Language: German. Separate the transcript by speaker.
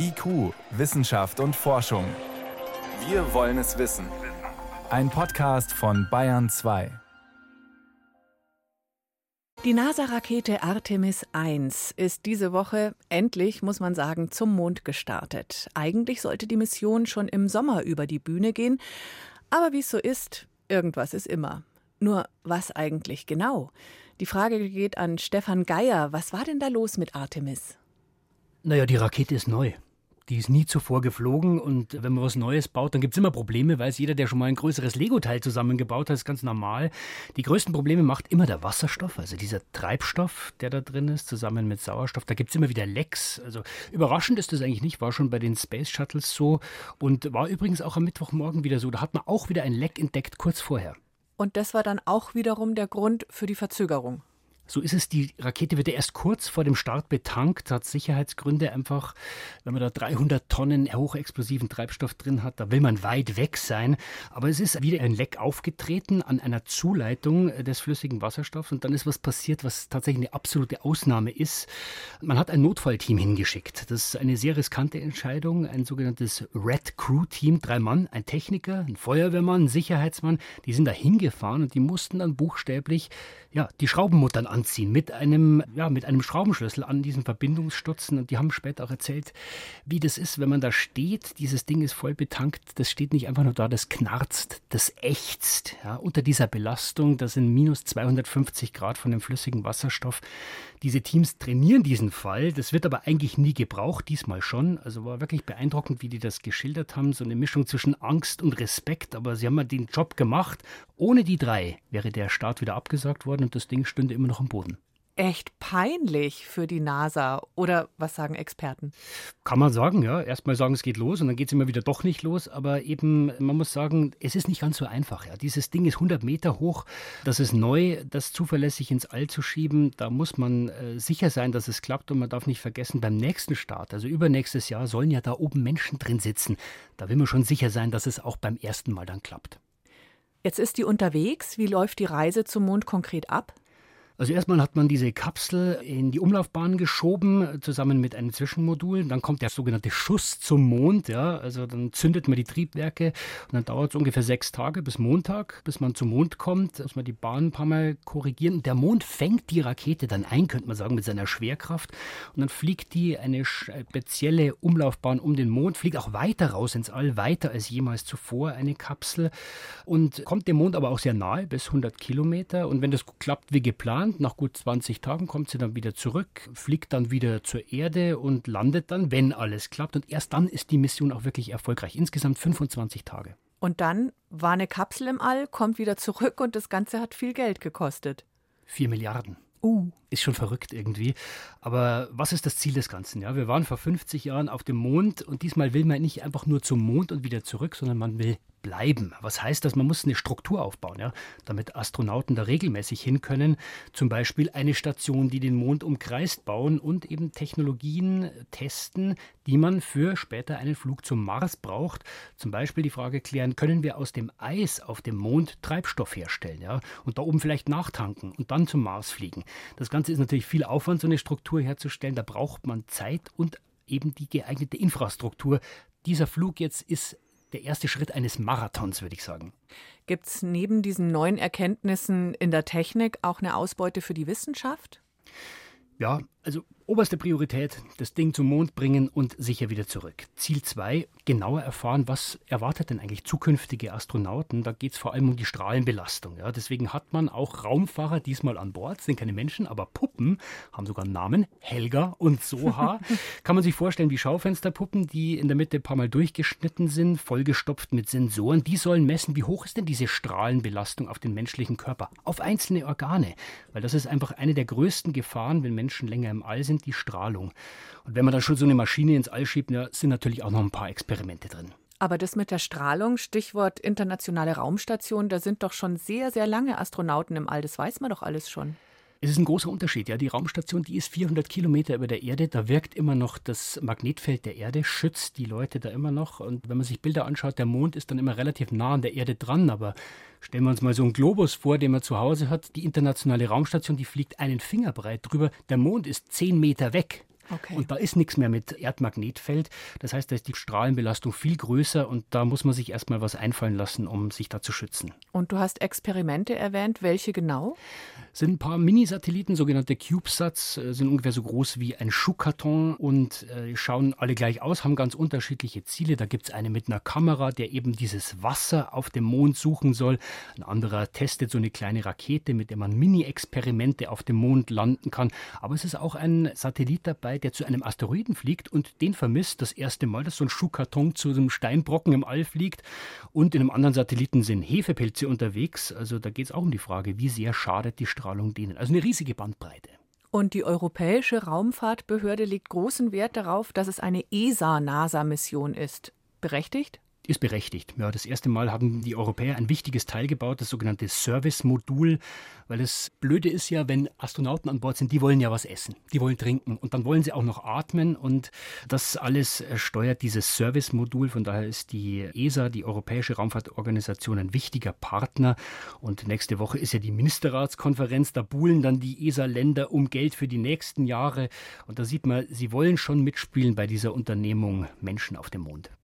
Speaker 1: IQ, Wissenschaft und Forschung. Wir wollen es wissen. Ein Podcast von Bayern 2.
Speaker 2: Die NASA-Rakete Artemis 1 ist diese Woche endlich, muss man sagen, zum Mond gestartet. Eigentlich sollte die Mission schon im Sommer über die Bühne gehen. Aber wie es so ist, irgendwas ist immer. Nur was eigentlich genau? Die Frage geht an Stefan Geier. Was war denn da los mit Artemis?
Speaker 3: Naja, die Rakete ist neu. Die ist nie zuvor geflogen und wenn man was Neues baut, dann gibt es immer Probleme, weiß jeder, der schon mal ein größeres Lego-Teil zusammengebaut hat, ist ganz normal. Die größten Probleme macht immer der Wasserstoff, also dieser Treibstoff, der da drin ist, zusammen mit Sauerstoff. Da gibt es immer wieder Lecks. Also überraschend ist das eigentlich nicht, war schon bei den Space Shuttles so und war übrigens auch am Mittwochmorgen wieder so. Da hat man auch wieder ein Leck entdeckt kurz vorher.
Speaker 2: Und das war dann auch wiederum der Grund für die Verzögerung.
Speaker 3: So ist es, die Rakete wird ja erst kurz vor dem Start betankt, hat Sicherheitsgründe einfach, wenn man da 300 Tonnen hochexplosiven Treibstoff drin hat, da will man weit weg sein. Aber es ist wieder ein Leck aufgetreten an einer Zuleitung des flüssigen Wasserstoffs und dann ist was passiert, was tatsächlich eine absolute Ausnahme ist. Man hat ein Notfallteam hingeschickt. Das ist eine sehr riskante Entscheidung, ein sogenanntes Red Crew Team, drei Mann, ein Techniker, ein Feuerwehrmann, ein Sicherheitsmann, die sind da hingefahren und die mussten dann buchstäblich ja, die Schraubenmuttern anziehen mit einem, ja, mit einem Schraubenschlüssel an diesen Verbindungsstutzen. Und die haben später auch erzählt, wie das ist, wenn man da steht. Dieses Ding ist voll betankt. Das steht nicht einfach nur da, das knarzt, das ächzt. Ja, unter dieser Belastung, das sind minus 250 Grad von dem flüssigen Wasserstoff. Diese Teams trainieren diesen Fall. Das wird aber eigentlich nie gebraucht, diesmal schon. Also war wirklich beeindruckend, wie die das geschildert haben. So eine Mischung zwischen Angst und Respekt. Aber sie haben mal den Job gemacht. Ohne die drei wäre der Start wieder abgesagt worden und das Ding stünde immer noch am Boden
Speaker 2: echt peinlich für die NASA. Oder was sagen Experten?
Speaker 3: Kann man sagen, ja. Erstmal sagen, es geht los und dann geht es immer wieder doch nicht los. Aber eben, man muss sagen, es ist nicht ganz so einfach. Ja. Dieses Ding ist 100 Meter hoch. Das ist neu, das zuverlässig ins All zu schieben. Da muss man äh, sicher sein, dass es klappt. Und man darf nicht vergessen, beim nächsten Start, also übernächstes Jahr, sollen ja da oben Menschen drin sitzen. Da will man schon sicher sein, dass es auch beim ersten Mal dann klappt.
Speaker 2: Jetzt ist die unterwegs. Wie läuft die Reise zum Mond konkret ab?
Speaker 3: Also erstmal hat man diese Kapsel in die Umlaufbahn geschoben, zusammen mit einem Zwischenmodul. Dann kommt der sogenannte Schuss zum Mond. Ja, also dann zündet man die Triebwerke und dann dauert es ungefähr sechs Tage bis Montag, bis man zum Mond kommt. Muss man die Bahn ein paar Mal korrigieren. Und der Mond fängt die Rakete dann ein, könnte man sagen, mit seiner Schwerkraft. Und dann fliegt die eine spezielle Umlaufbahn um den Mond, fliegt auch weiter raus ins All, weiter als jemals zuvor eine Kapsel und kommt dem Mond aber auch sehr nahe, bis 100 Kilometer. Und wenn das klappt wie geplant, Land. Nach gut 20 Tagen kommt sie dann wieder zurück, fliegt dann wieder zur Erde und landet dann, wenn alles klappt. Und erst dann ist die Mission auch wirklich erfolgreich. Insgesamt 25 Tage.
Speaker 2: Und dann war eine Kapsel im All, kommt wieder zurück und das Ganze hat viel Geld gekostet.
Speaker 3: Vier Milliarden.
Speaker 2: Uh.
Speaker 3: Ist schon verrückt irgendwie. Aber was ist das Ziel des Ganzen? Ja, wir waren vor 50 Jahren auf dem Mond und diesmal will man nicht einfach nur zum Mond und wieder zurück, sondern man will bleiben. Was heißt das? Man muss eine Struktur aufbauen, ja, damit Astronauten da regelmäßig hin können. Zum Beispiel eine Station, die den Mond umkreist, bauen und eben Technologien testen, die man für später einen Flug zum Mars braucht. Zum Beispiel die Frage klären, können wir aus dem Eis auf dem Mond Treibstoff herstellen, ja, und da oben vielleicht nachtanken und dann zum Mars fliegen. Das Ganze ist natürlich viel Aufwand, so eine Struktur herzustellen. Da braucht man Zeit und eben die geeignete Infrastruktur. Dieser Flug jetzt ist der erste Schritt eines Marathons, würde ich sagen.
Speaker 2: Gibt es neben diesen neuen Erkenntnissen in der Technik auch eine Ausbeute für die Wissenschaft?
Speaker 3: Ja, also oberste Priorität, das Ding zum Mond bringen und sicher wieder zurück. Ziel 2, genauer erfahren, was erwartet denn eigentlich zukünftige Astronauten. Da geht es vor allem um die Strahlenbelastung. Ja. Deswegen hat man auch Raumfahrer diesmal an Bord, sind keine Menschen, aber Puppen, haben sogar einen Namen, Helga und Soha. Kann man sich vorstellen wie Schaufensterpuppen, die in der Mitte ein paar Mal durchgeschnitten sind, vollgestopft mit Sensoren. Die sollen messen, wie hoch ist denn diese Strahlenbelastung auf den menschlichen Körper, auf einzelne Organe. Weil das ist einfach eine der größten Gefahren, wenn Menschen länger im All sind die Strahlung. Und wenn man dann schon so eine Maschine ins All schiebt, ja, sind natürlich auch noch ein paar Experimente drin.
Speaker 2: Aber das mit der Strahlung, Stichwort internationale Raumstation, da sind doch schon sehr, sehr lange Astronauten im All. Das weiß man doch alles schon.
Speaker 3: Es ist ein großer Unterschied. Ja, die Raumstation, die ist 400 Kilometer über der Erde. Da wirkt immer noch das Magnetfeld der Erde, schützt die Leute da immer noch. Und wenn man sich Bilder anschaut, der Mond ist dann immer relativ nah an der Erde dran. Aber stellen wir uns mal so einen Globus vor, den man zu Hause hat. Die internationale Raumstation, die fliegt einen Finger breit drüber. Der Mond ist 10 Meter weg. Okay. Und da ist nichts mehr mit Erdmagnetfeld. Das heißt, da ist die Strahlenbelastung viel größer und da muss man sich erstmal was einfallen lassen, um sich da zu schützen.
Speaker 2: Und du hast Experimente erwähnt. Welche genau?
Speaker 3: Sind ein paar Mini-Satelliten, sogenannte CubeSats, äh, sind ungefähr so groß wie ein Schuhkarton und äh, schauen alle gleich aus, haben ganz unterschiedliche Ziele. Da gibt es eine mit einer Kamera, der eben dieses Wasser auf dem Mond suchen soll. Ein anderer testet so eine kleine Rakete, mit der man Mini-Experimente auf dem Mond landen kann. Aber es ist auch ein Satellit dabei, der zu einem Asteroiden fliegt und den vermisst. Das erste Mal, dass so ein Schuhkarton zu einem Steinbrocken im All fliegt. Und in einem anderen Satelliten sind Hefepilze unterwegs. Also da geht es auch um die Frage, wie sehr schadet die Strahlung denen. Also eine riesige Bandbreite.
Speaker 2: Und die Europäische Raumfahrtbehörde legt großen Wert darauf, dass es eine ESA-NASA-Mission ist. Berechtigt?
Speaker 3: Ist berechtigt. Ja, das erste Mal haben die Europäer ein wichtiges Teil gebaut, das sogenannte Service-Modul, weil das Blöde ist ja, wenn Astronauten an Bord sind, die wollen ja was essen, die wollen trinken und dann wollen sie auch noch atmen und das alles steuert dieses Service-Modul. Von daher ist die ESA, die Europäische Raumfahrtorganisation, ein wichtiger Partner und nächste Woche ist ja die Ministerratskonferenz, da buhlen dann die ESA-Länder um Geld für die nächsten Jahre und da sieht man, sie wollen schon mitspielen bei dieser Unternehmung Menschen auf dem Mond.